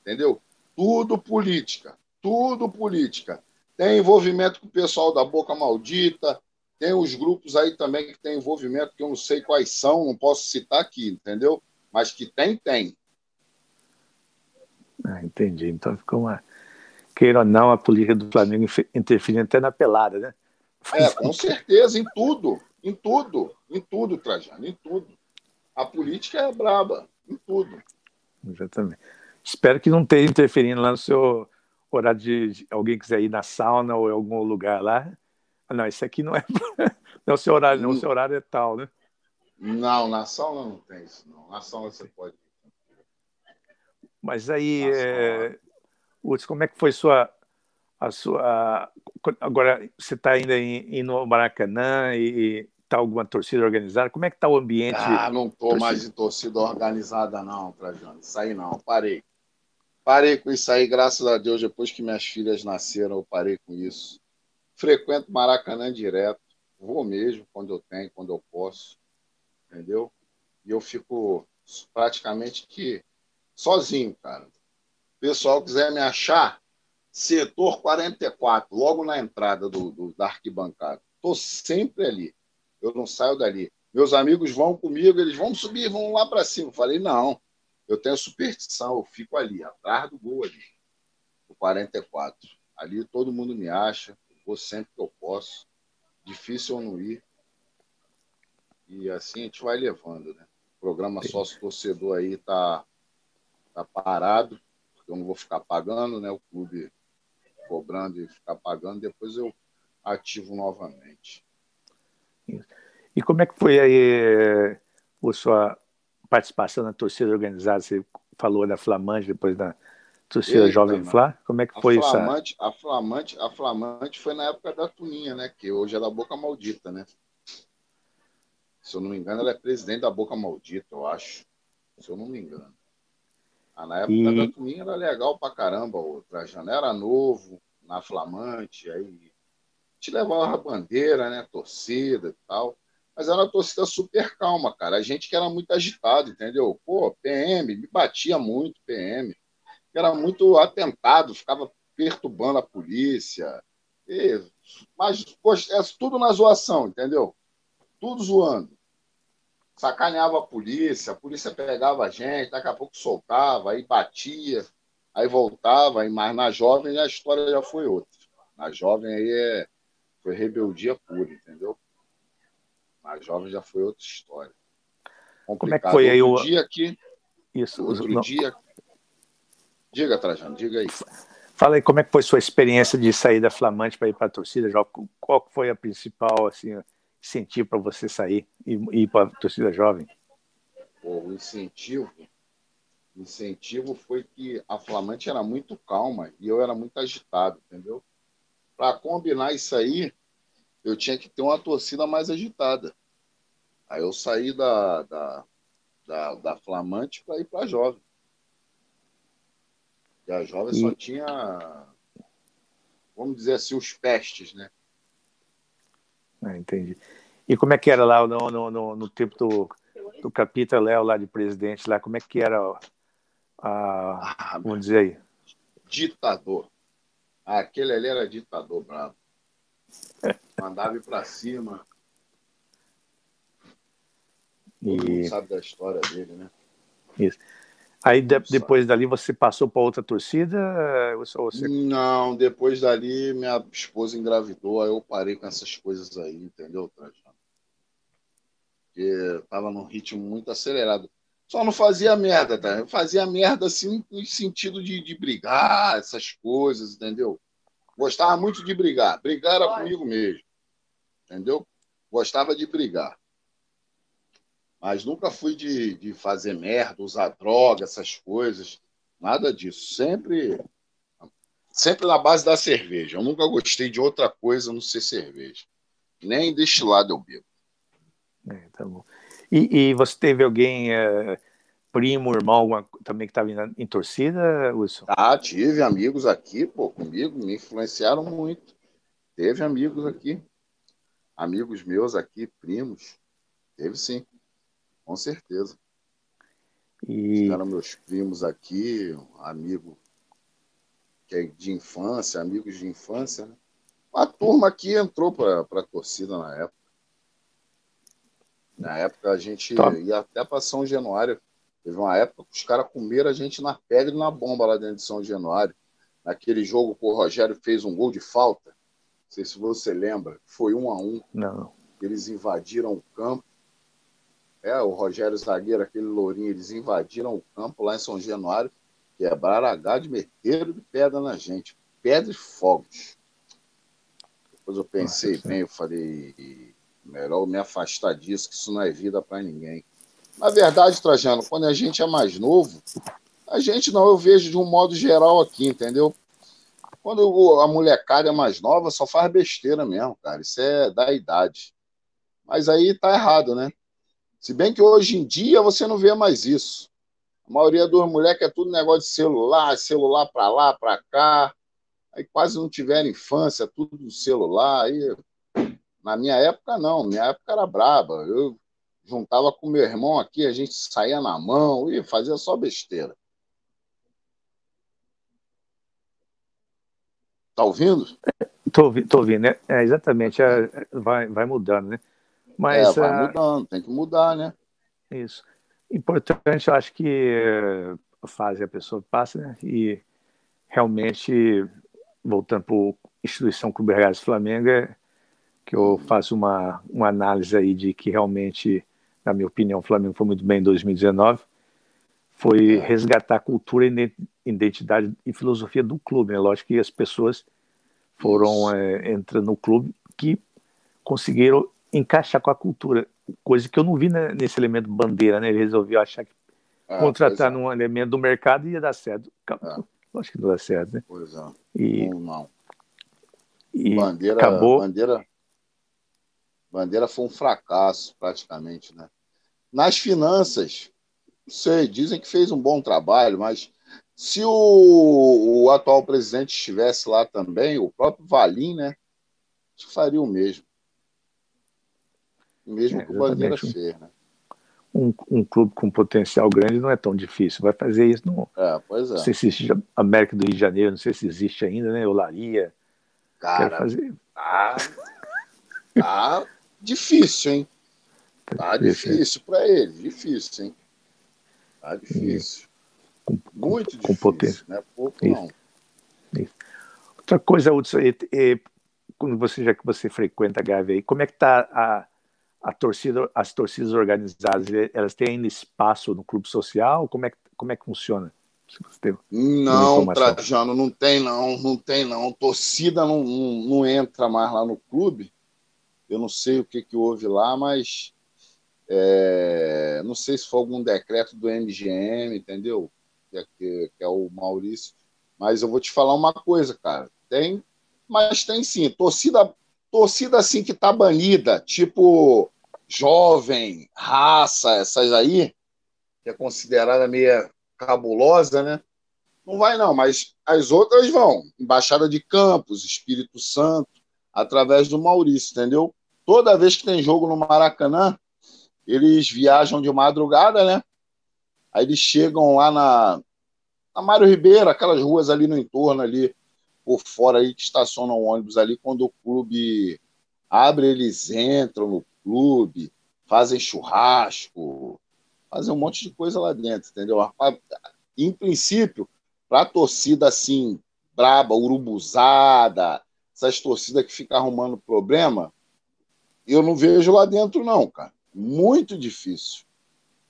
Entendeu? Tudo política. Tudo política. Tem envolvimento com o pessoal da Boca Maldita, tem os grupos aí também que tem envolvimento, que eu não sei quais são, não posso citar aqui, entendeu? Mas que tem, tem. Ah, entendi. Então ficou uma. Queira ou não, a política do Flamengo interferindo até na pelada, né? É, com certeza, em tudo, em tudo, em tudo, Trajano, em tudo. A política é braba, em tudo. Exatamente. Espero que não esteja interferindo lá no seu horário de, de, alguém quiser ir na sauna ou em algum lugar lá. Não, isso aqui não é, não o seu horário, não. O seu horário é tal, né? Não, na sauna não tem isso, não. Na sauna você pode. Mas aí, é... como é que foi sua a sua agora você está ainda indo ao Maracanã e está alguma torcida organizada? Como é que está o ambiente? Ah, não estou mais em torcida organizada não, Trajano. Isso aí não, parei. Parei com isso aí, graças a Deus, depois que minhas filhas nasceram, eu parei com isso. Frequento Maracanã direto, vou mesmo quando eu tenho, quando eu posso, entendeu? E eu fico praticamente que sozinho, cara. Pessoal quiser me achar, setor 44, logo na entrada do, do da arquibancada. Estou sempre ali. Eu não saio dali. Meus amigos vão comigo, eles vão subir, vão lá para cima. Eu falei, não, eu tenho superstição, eu fico ali, atrás do gol ali, o 44. Ali todo mundo me acha, vou sempre que eu posso. Difícil eu não ir. E assim a gente vai levando, né? O programa sócio torcedor aí tá, tá parado, porque eu não vou ficar pagando, né? O clube cobrando e ficar pagando, depois eu ativo novamente. E como é que foi aí a sua participação na torcida organizada? Você falou da Flamante, depois da torcida Eita, Jovem Flá. Como é que foi isso? A Flamante, a Flamante foi na época da Tuninha, né? Que hoje é da Boca Maldita, né? Se eu não me engano, ela é presidente da Boca Maldita, eu acho. Se eu não me engano. Ah, na época e... da Twin era legal pra caramba, o Trajano era novo, na Flamante, aí te levava a bandeira, né? Torcida e tal. Mas era uma torcida super calma, cara. A gente que era muito agitado, entendeu? Pô, PM, me batia muito, PM. Era muito atentado, ficava perturbando a polícia. E, mas é tudo na zoação, entendeu? Tudo zoando. Sacaneava a polícia, a polícia pegava a gente, daqui a pouco soltava, aí batia, aí voltava, aí, mas na jovem a história já foi outra. Na jovem aí é, foi rebeldia pura, entendeu? Na jovem já foi outra história. Complicado. Como é que foi aí o dia aqui? Isso. Outro não. dia. Diga, Trajano, diga aí. Fala aí como é que foi sua experiência de sair da Flamante para ir para a torcida, jovem. Qual foi a principal assim incentivo para você sair e ir para a torcida jovem? o incentivo, o incentivo foi que a Flamante era muito calma e eu era muito agitado, entendeu? Para combinar isso aí, eu tinha que ter uma torcida mais agitada. Aí eu saí da, da, da, da Flamante para ir para a Jovem. E a Jovem e... só tinha, vamos dizer assim, os pestes, né? Ah, entendi. E como é que era lá no, no, no, no tempo do, do Capita Léo, lá de presidente, lá, como é que era a, ah, vamos dizer aí? Ditador. Aquele ali era ditador bravo. Mandava ir para cima. Todo e... mundo sabe da história dele, né? Isso. Aí de, depois dali você passou para outra torcida? Você... Não, depois dali minha esposa engravidou, aí eu parei com essas coisas aí, entendeu, Trajano? Porque tava num ritmo muito acelerado. Só não fazia merda, tá? Eu fazia merda assim no sentido de, de brigar, essas coisas, entendeu? Gostava muito de brigar. Brigar era comigo mesmo. Entendeu? Gostava de brigar. Mas nunca fui de, de fazer merda, usar droga, essas coisas. Nada disso. Sempre sempre na base da cerveja. Eu nunca gostei de outra coisa não ser cerveja. Nem destilado eu bebo. É, tá bom. E, e, você teve alguém, é, primo, irmão, alguma, também que estava em, em, torcida, Wilson? Ah, tive amigos aqui, pô, comigo, me influenciaram muito. Teve amigos aqui. Amigos meus aqui, primos. Teve sim. Com certeza. E... Meus primos aqui, um amigo que é de infância, amigos de infância. Né? A turma aqui entrou para a torcida na época. Na época a gente tá. ia até para São Januário. Teve uma época que os caras comeram a gente na pedra e na bomba lá dentro de São Januário. Naquele jogo que o Rogério fez um gol de falta. Não sei se você lembra. Foi um a um. Não. Eles invadiram o campo é, o Rogério Zagueiro, aquele lourinho, eles invadiram o campo lá em São Januário, quebraram a gade, meteram de pedra na gente. Pedra e fogos. Depois eu pensei Nossa, bem, eu falei, melhor me afastar disso, que isso não é vida para ninguém. Na verdade, Trajano, quando a gente é mais novo, a gente não, eu vejo de um modo geral aqui, entendeu? Quando a molecada é mais nova, só faz besteira mesmo, cara. Isso é da idade. Mas aí tá errado, né? Se bem que hoje em dia você não vê mais isso. A maioria dos moleques é tudo negócio de celular, celular para lá, para cá. Aí quase não tiveram infância, tudo no celular. Aí, na minha época, não. Minha época era braba. Eu juntava com meu irmão aqui, a gente saía na mão e fazia só besteira. Tá ouvindo? Tô, tô ouvindo, né? É, exatamente. É, vai, vai mudando, né? Mas, é, vai ah, mudando, tem que mudar, né? Isso. Importante, eu acho que a fase a pessoa passa, né? E realmente, voltando para a instituição Clube Reais Flamengo, é que eu faço uma, uma análise aí de que realmente, na minha opinião, o Flamengo foi muito bem em 2019, foi é. resgatar a cultura, identidade e filosofia do clube. É lógico que as pessoas foram é, entrando no clube que conseguiram encaixar com a cultura, coisa que eu não vi nesse elemento bandeira, né? Ele resolveu achar que ah, contratar é. num elemento do mercado ia dar certo. Ah. Acho que não dá certo, né? Pois é. E, não, não. E bandeira, acabou. Bandeira, bandeira foi um fracasso, praticamente, né? Nas finanças, sei, dizem que fez um bom trabalho, mas se o, o atual presidente estivesse lá também, o próprio Valim, né? Acho que faria o mesmo. Mesmo é, o Bandeira fez, né? Um, um, clube com potencial grande não é tão difícil. Vai fazer isso no. É, pois é. Não sei se existe América do Rio de Janeiro, não sei se existe ainda, né? Olaria. Cara, Quer fazer... tá, tá difícil, hein? Tá, tá difícil, difícil para ele, difícil, hein? Tá difícil. Com, Muito com, difícil, com potência. não é pouco Isso. não. Isso. Outra coisa, Hudson, é, é, quando você, já que você frequenta a Gávea aí, como é que está a, a torcida, as torcidas organizadas, elas têm ainda espaço no clube social? Como é, como é que funciona? não, Trajano, não tem não, não tem não. Torcida não, não, não, entra mais lá no clube. Eu não sei o que, que houve lá, mas é, não sei se foi algum decreto do MGM, entendeu? Que é, que, que é o Maurício. Mas eu vou te falar uma coisa, cara. Tem, mas tem sim. Torcida, torcida assim que tá banida, tipo jovem, raça, essas aí, que é considerada meio cabulosa, né? Não vai não, mas as outras vão. Embaixada de Campos, Espírito Santo, através do Maurício, entendeu? Toda vez que tem jogo no Maracanã, eles viajam de madrugada, né? Aí eles chegam lá na, na Mário Ribeiro, aquelas ruas ali no entorno ali, por fora aí que estacionam ônibus ali, quando o clube abre, eles entram no clube, fazem churrasco, fazem um monte de coisa lá dentro, entendeu? Em princípio, para torcida assim, braba, urubuzada, essas torcidas que ficam arrumando problema, eu não vejo lá dentro, não, cara. Muito difícil.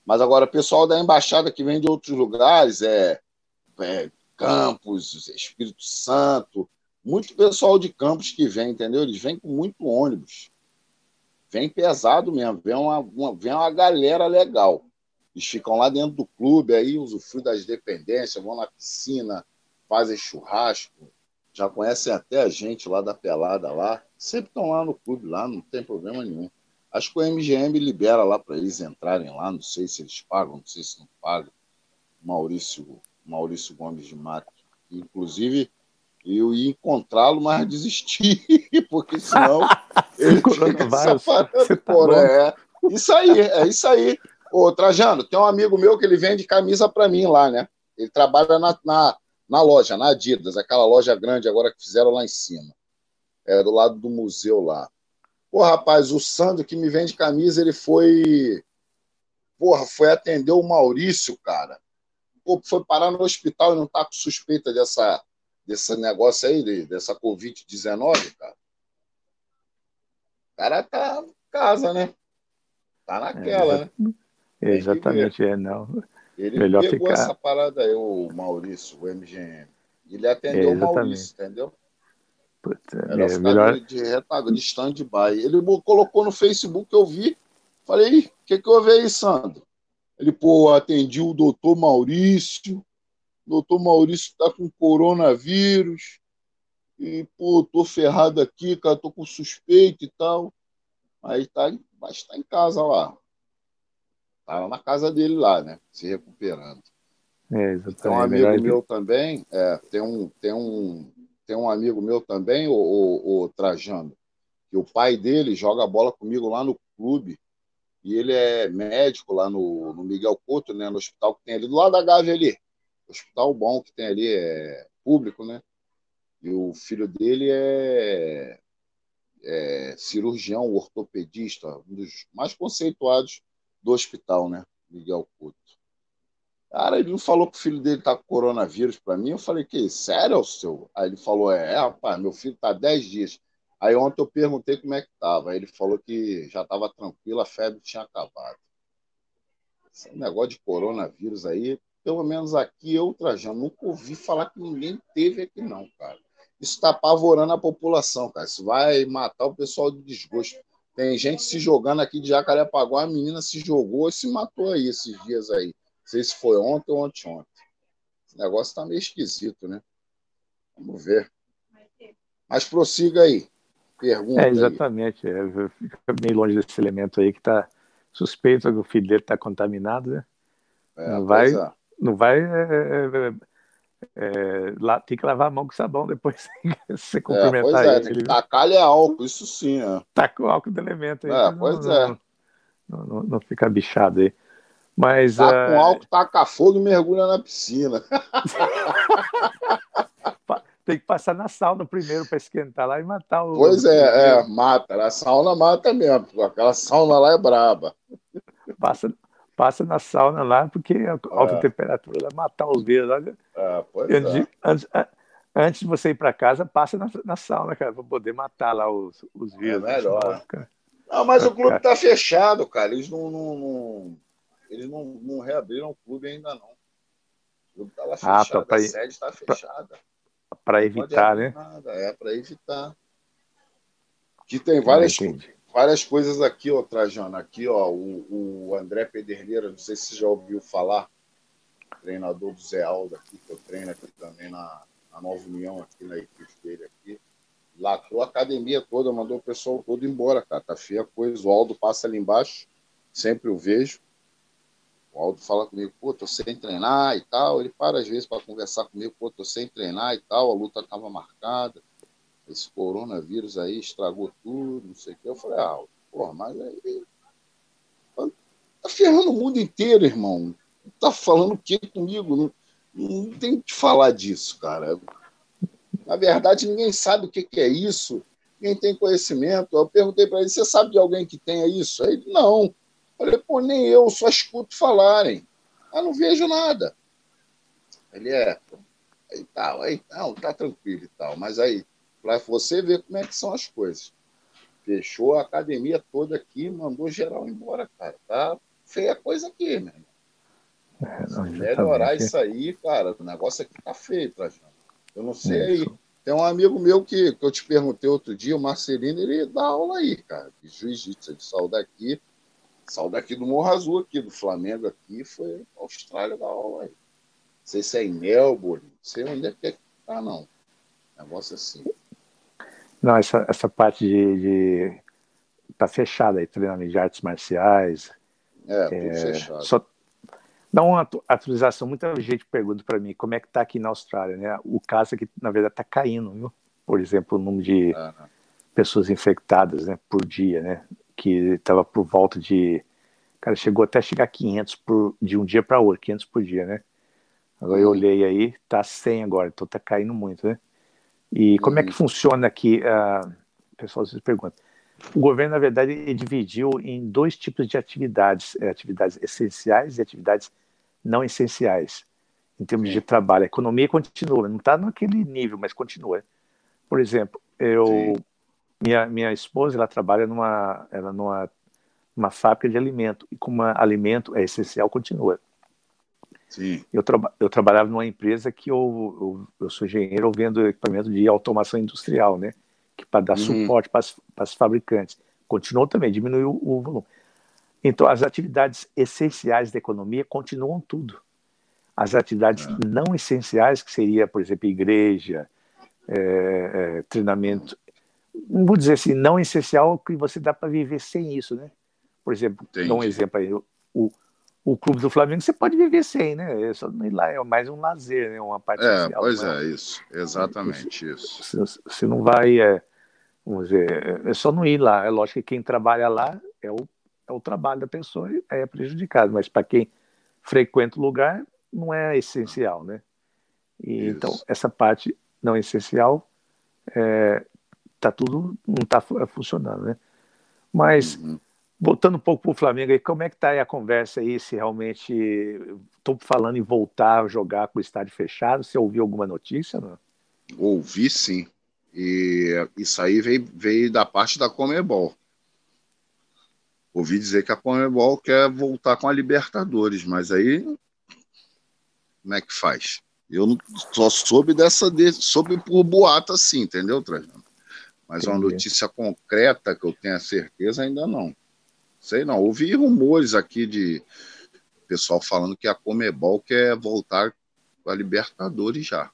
Mas agora, pessoal da embaixada que vem de outros lugares, é, é Campos, Espírito Santo, muito pessoal de Campos que vem, entendeu? Eles vêm com muito ônibus. Vem pesado mesmo, vem uma, uma, vem uma galera legal. Eles ficam lá dentro do clube, aí usufruem das dependências, vão na piscina, fazem churrasco, já conhecem até a gente lá da pelada lá. Sempre estão lá no clube, lá, não tem problema nenhum. Acho que o MGM libera lá para eles entrarem lá, não sei se eles pagam, não sei se não pagam. Maurício, Maurício Gomes de Mato. Inclusive, eu ia encontrá-lo, mas desisti, porque senão ele fica separando. Tá é. Isso aí, é isso aí. Ô, Trajano, tem um amigo meu que ele vende camisa para mim lá, né? Ele trabalha na, na, na, loja, na Adidas, aquela loja grande agora que fizeram lá em cima. É, do lado do museu lá. Pô, rapaz, o Sandro que me vende camisa, ele foi. Porra, foi atender o Maurício, cara. Pô, foi parar no hospital e não tá com suspeita dessa, desse negócio aí, dessa Covid-19, cara. O cara tá em casa, né? Tá naquela, é, né? Exatamente, é, não. Ele Melhor pegou ficar... essa parada aí, o Maurício, o MGM. Ele atendeu é, o Maurício, entendeu? Puta, Era é, melhor... de retaguarda, de stand-by. Ele colocou no Facebook, eu vi. Falei, o que, que houve aí, Sandro? Ele, pô, atendi o doutor Maurício. O doutor Maurício tá com coronavírus. E, pô, tô ferrado aqui, cara, tô com suspeito e tal. Aí tá, mas tá em casa lá. Tá na casa dele lá, né? Se recuperando. É, exatamente. Tem um amigo meu também, é, tem um, tem um tem um amigo meu também, o, o, o, Trajano, que o pai dele joga bola comigo lá no clube, e ele é médico lá no, no Miguel Couto, né, no hospital que tem ali, do lado da Gávea ali. Hospital bom que tem ali, é público, né? E o filho dele é, é cirurgião, ortopedista, um dos mais conceituados do hospital, né? Miguel Couto. Cara, ele não falou que o filho dele tá com coronavírus para mim. Eu falei, que sério, seu? Aí ele falou, é, rapaz, meu filho tá 10 dias. Aí ontem eu perguntei como é que tava. Aí ele falou que já tava tranquilo, a febre tinha acabado. Esse negócio de coronavírus aí, pelo menos aqui eu, Trajano, nunca ouvi falar que ninguém teve aqui, não, cara. Isso está apavorando a população, cara. Isso vai matar o pessoal de desgosto. Tem gente se jogando aqui de Jacarepaguá, a menina se jogou e se matou aí esses dias aí. Não sei se foi ontem ou anteontem. Esse negócio está meio esquisito, né? Vamos ver. Mas prossiga aí. Pergunta. É, exatamente. É, fica meio longe desse elemento aí que está suspeito que o filho dele está contaminado, né? É, não vai, é. não vai é, é, lá, tem que lavar a mão com sabão depois você cumprimentar é, ele. Tem que tacar álcool, isso sim. É. Taca o álcool do elemento aí. É, pois não, é. Não, não, não, fica bichado aí. Mas, tá com álcool, taca fogo e mergulha na piscina. tem que passar na sauna primeiro para esquentar lá e matar o. Pois é, é, mata. A sauna mata mesmo. Aquela sauna lá é braba. Passa, passa na sauna lá, porque a alta é. temperatura vai matar os vírus. Olha. É, pois antes, é. antes, antes, de você ir para casa, passa na, na sauna, cara, para poder matar lá os, os é vírus. É melhor. Cara. Não, mas o clube está fechado, cara. Eles não, não, não, eles não, não reabriram o clube ainda não. O clube está lá fechado, ah, tá, a sede está fechada. Para evitar, né? Nada. É, para evitar. Que tem várias, várias coisas aqui, ó, Trajano. Aqui, ó, o, o André Pederneira, não sei se você já ouviu falar, treinador do Zé Aldo aqui, que eu treino aqui também na, na Nova União, aqui na equipe dele aqui. Lacrou a academia toda, mandou o pessoal todo embora, cara. Tá feia coisa. O Aldo passa ali embaixo, sempre o vejo. O Aldo fala comigo, pô, tô sem treinar e tal. Ele para às vezes para conversar comigo, pô, tô sem treinar e tal. A luta tava marcada. Esse coronavírus aí estragou tudo, não sei o que. Eu falei, ah, porra, mas aí. Tá ferrando o mundo inteiro, irmão. Tá falando o que comigo? Não, não tem que falar disso, cara. Na verdade, ninguém sabe o que, que é isso. Ninguém tem conhecimento. Eu perguntei para ele: você sabe de alguém que tenha isso? Aí ele, não. Falei, pô, nem eu, só escuto falarem. Eu não vejo nada. Ele é. Aí tal, aí não, tá tranquilo e tal. Mas aí, para você ver como é que são as coisas. Fechou a academia toda aqui, mandou geral embora, cara. Tá feia a coisa aqui, meu É, não, melhorar isso aí, cara, o negócio aqui tá feio, Trajano. Eu não sei aí. Tem um amigo meu que, que eu te perguntei outro dia, o Marcelino, ele dá aula aí, cara, de jiu-jitsu. Ele saiu daqui, Saiu daqui do Morro Azul, aqui, do Flamengo, aqui, foi Austrália da aula aí. Não sei se é em Melbourne, não sei onde é que é tá, não. Negócio assim. Não, essa, essa parte de, de tá fechada aí, treinamento de artes marciais. É, tudo é, fechado. Só dá uma atualização. Muita gente pergunta para mim como é que tá aqui na Austrália, né? O caso aqui, na verdade, tá caindo, viu? Por exemplo, o número de pessoas infectadas, né, por dia, né? Que estava por volta de. Cara, chegou até a chegar a 500 por, de um dia para outro, 500 por dia, né? Agora eu uhum. olhei aí, tá 100 agora, então tá caindo muito, né? E como é que uhum. funciona aqui? Uh, o pessoal às vezes pergunta. O governo, na verdade, dividiu em dois tipos de atividades: é, atividades essenciais e atividades não essenciais, em termos de trabalho. A economia continua, não está naquele nível, mas continua. Por exemplo, eu Sim. Minha, minha esposa, ela trabalha numa, ela numa uma fábrica de alimento, e como alimento é essencial, continua. Sim. Eu, tra eu trabalhava numa empresa que eu, eu, eu sou engenheiro, eu vendo equipamento de automação industrial, né? Que para dar uhum. suporte para as fabricantes. Continuou também, diminuiu o, o volume. Então, as atividades essenciais da economia continuam tudo. As atividades é. não essenciais, que seria, por exemplo, igreja, é, é, treinamento não vou dizer assim, não essencial, que você dá para viver sem isso, né? Por exemplo, dá um exemplo aí, o, o clube do Flamengo você pode viver sem, né? É só ir lá, é mais um lazer, né? Uma parte é, social. Pois é, isso, exatamente isso. Você, você não vai, é, vamos dizer, é só não ir lá. É lógico que quem trabalha lá é o, é o trabalho da pessoa e é prejudicado, mas para quem frequenta o lugar, não é essencial, né? E, então, essa parte não essencial é, tá tudo não está funcionando, né? Mas uhum. voltando um pouco para o Flamengo aí, como é que está a conversa aí? Se realmente estou falando em voltar a jogar com o estádio fechado, você ouviu alguma notícia? Não? Ouvi sim. E isso aí veio, veio da parte da Comebol. Ouvi dizer que a Comebol quer voltar com a Libertadores, mas aí como é que faz? Eu só soube dessa, soube por boato assim, entendeu, Trajano? Mas Entendi. uma notícia concreta que eu tenha certeza ainda não. Sei não. Ouvi rumores aqui de pessoal falando que a Comebol quer voltar a Libertadores já.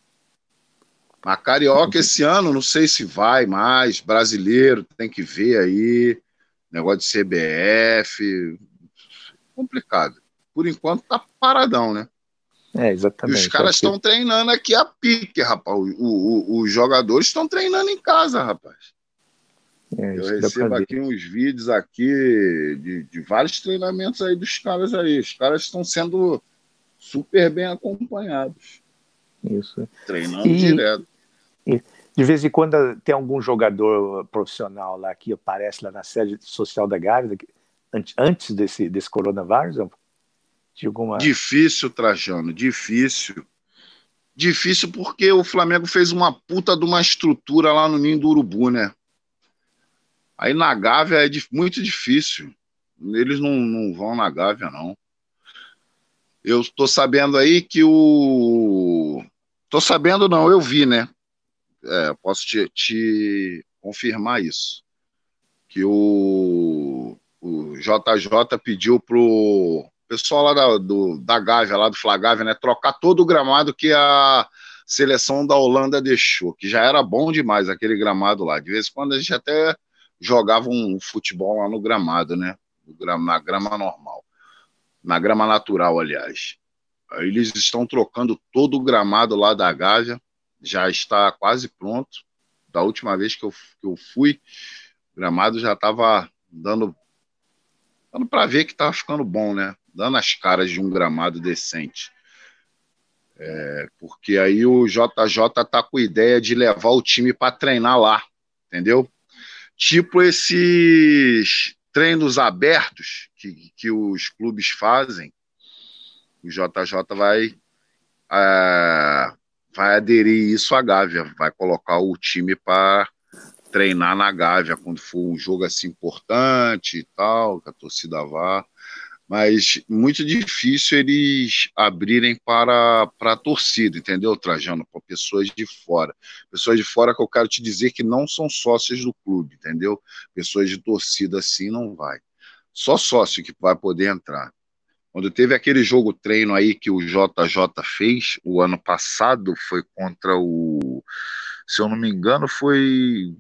A Carioca esse ano, não sei se vai mais, brasileiro, tem que ver aí, negócio de CBF, complicado. por enquanto tá paradão, né? É, exatamente. E os caras estão porque... treinando aqui a pique, rapaz. O, o, os jogadores estão treinando em casa, rapaz. É, eu recebo aqui uns vídeos aqui de, de vários treinamentos aí dos caras aí. Os caras estão sendo super bem acompanhados. Isso. Treinando e, direto. E, de vez em quando tem algum jogador profissional lá que aparece lá na sede social da Gávea, antes desse, desse coronavírus? De alguma... Difícil, Trajano, difícil. Difícil porque o Flamengo fez uma puta de uma estrutura lá no Ninho do Urubu, né? Aí na Gávea é muito difícil. Eles não, não vão na Gávea, não. Eu estou sabendo aí que o. Estou sabendo, não, eu vi, né? É, posso te, te, confirmar isso. Que o, o JJ pediu pro pessoal lá da, do, da Gávea, lá do Flagávia, né? Trocar todo o gramado que a seleção da Holanda deixou, que já era bom demais aquele gramado lá. De vez em quando a gente até jogava um futebol lá no gramado, né? Na grama normal. Na grama natural, aliás. Eles estão trocando todo o gramado lá da Gávea, já está quase pronto. Da última vez que eu, que eu fui, o gramado já estava dando, dando para ver que estava ficando bom, né? Dando as caras de um gramado decente. É, porque aí o JJ tá com ideia de levar o time para treinar lá, entendeu? tipo esses treinos abertos que, que os clubes fazem, o JJ vai, é, vai aderir isso à Gávea, vai colocar o time para treinar na Gávea quando for um jogo assim importante e tal, que a torcida vá mas muito difícil eles abrirem para, para a torcida, entendeu, Trajano? Para pessoas de fora. Pessoas de fora que eu quero te dizer que não são sócios do clube, entendeu? Pessoas de torcida assim não vai. Só sócio que vai poder entrar. Quando teve aquele jogo treino aí que o JJ fez o ano passado, foi contra o. Se eu não me engano, foi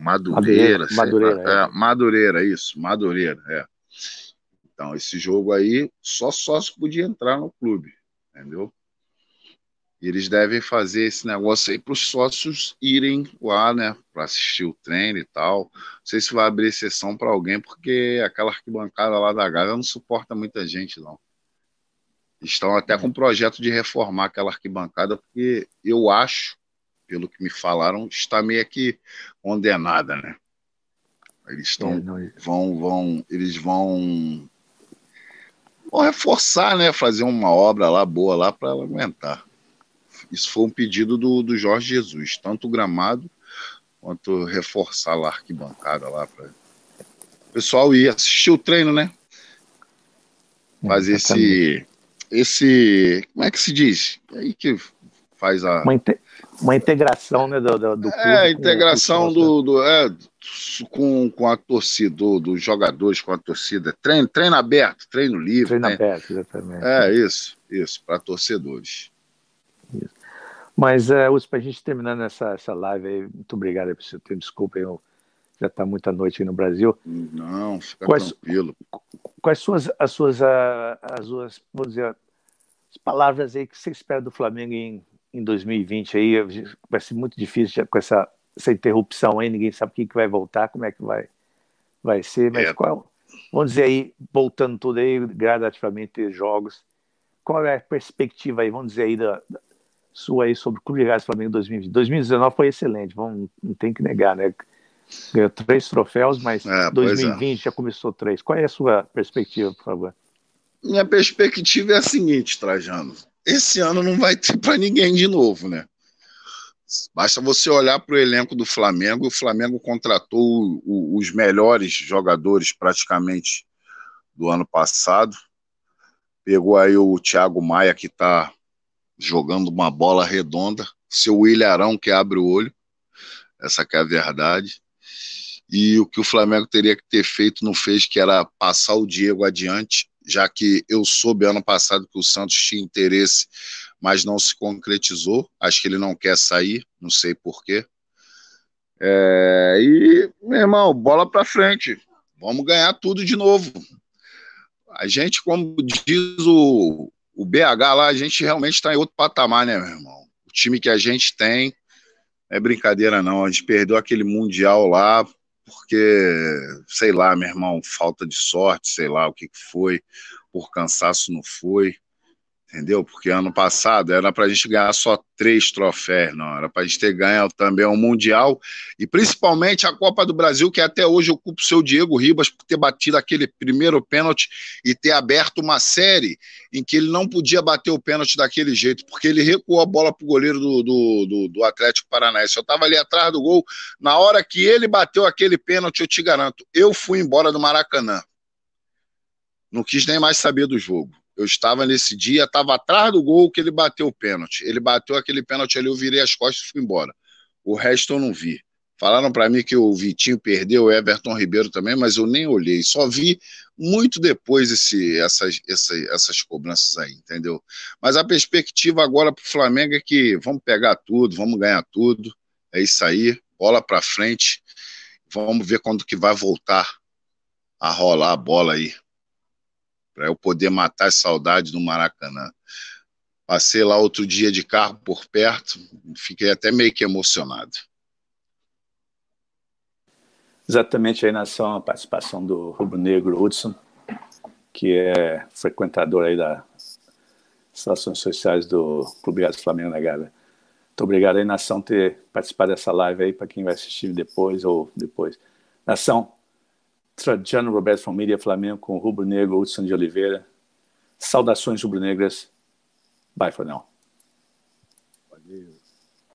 Madureira. Madureira, Madureira, é. É, Madureira, isso, Madureira, é. Então, esse jogo aí, só sócio podia entrar no clube, entendeu? E eles devem fazer esse negócio aí para os sócios irem lá, né, para assistir o treino e tal. Não sei se vai abrir exceção para alguém, porque aquela arquibancada lá da Gávea não suporta muita gente, não. Estão até com um projeto de reformar aquela arquibancada, porque eu acho, pelo que me falaram, está meio que condenada, né? Eles estão, é, não... vão, vão, eles vão ou reforçar, né? Fazer uma obra lá boa lá para ela aguentar. Isso foi um pedido do, do Jorge Jesus, tanto o gramado quanto reforçar lá a arquibancada lá para o pessoal ir assistir o treino, né? Fazer esse esse como é que se diz? É aí que faz a uma, inte... uma integração, né, do, do, do É, a integração do, do é, com, com a torcida, do, dos jogadores com a torcida. Treino, treino aberto, treino livre. Treino né? aberto, exatamente. É, isso, isso, para torcedores. Isso. Mas, é, para a gente terminando essa, essa live aí, muito obrigado por você ter desculpa, eu, já está muita noite aí no Brasil. Não, fica quais, tranquilo. Quais suas, as suas, as suas, dizer, as palavras aí que você espera do Flamengo em, em 2020 aí? Vai ser muito difícil com essa essa interrupção aí, ninguém sabe o que, que vai voltar, como é que vai, vai ser, mas é. qual, vamos dizer aí, voltando tudo aí, gradativamente jogos, qual é a perspectiva aí, vamos dizer aí, da, da sua aí sobre o Clube de Gás Flamengo 2020? 2019 foi excelente, vamos, não tem que negar, né? Ganhou três troféus, mas é, 2020 é. já começou três. Qual é a sua perspectiva, por favor? Minha perspectiva é a seguinte, Trajano. Esse ano não vai ter para ninguém de novo, né? Basta você olhar para o elenco do Flamengo. O Flamengo contratou o, os melhores jogadores praticamente do ano passado. Pegou aí o Thiago Maia, que está jogando uma bola redonda. Seu Ilharão, que abre o olho. Essa que é a verdade. E o que o Flamengo teria que ter feito não fez, que era passar o Diego adiante, já que eu soube ano passado que o Santos tinha interesse mas não se concretizou. Acho que ele não quer sair, não sei porquê. É, e, meu irmão, bola para frente. Vamos ganhar tudo de novo. a gente, como diz o, o BH lá, a gente realmente está em outro patamar, né, meu irmão? O time que a gente tem é brincadeira, não. A gente perdeu aquele Mundial lá porque, sei lá, meu irmão, falta de sorte, sei lá o que, que foi, por cansaço não foi entendeu? Porque ano passado era para a gente ganhar só três troféus, não, era para a gente ter ganho também o um Mundial e principalmente a Copa do Brasil, que até hoje ocupa o seu Diego Ribas por ter batido aquele primeiro pênalti e ter aberto uma série em que ele não podia bater o pênalti daquele jeito, porque ele recuou a bola para o goleiro do, do, do, do Atlético Paranaense. Eu estava ali atrás do gol, na hora que ele bateu aquele pênalti, eu te garanto, eu fui embora do Maracanã. Não quis nem mais saber do jogo eu estava nesse dia, estava atrás do gol que ele bateu o pênalti. Ele bateu aquele pênalti ali, eu virei as costas e fui embora. O resto eu não vi. Falaram para mim que o Vitinho perdeu, o Everton Ribeiro também, mas eu nem olhei. Só vi muito depois esse, essas, essas, essas cobranças aí, entendeu? Mas a perspectiva agora para o Flamengo é que vamos pegar tudo, vamos ganhar tudo. É isso aí, bola para frente. Vamos ver quando que vai voltar a rolar a bola aí para eu poder matar as saudades do Maracanã. Passei lá outro dia de carro por perto, fiquei até meio que emocionado. Exatamente aí nação a participação do Rubro Negro Hudson, que é frequentador aí das relações sociais do Clube Gás Flamengo na Gávea. Muito obrigado aí, Nação, ter participado dessa live aí, para quem vai assistir depois ou depois. Nação, Trajano Roberto from Mídia Flamengo com Rubro Negro, Hudson de Oliveira. Saudações rubro-negras. Bye for now.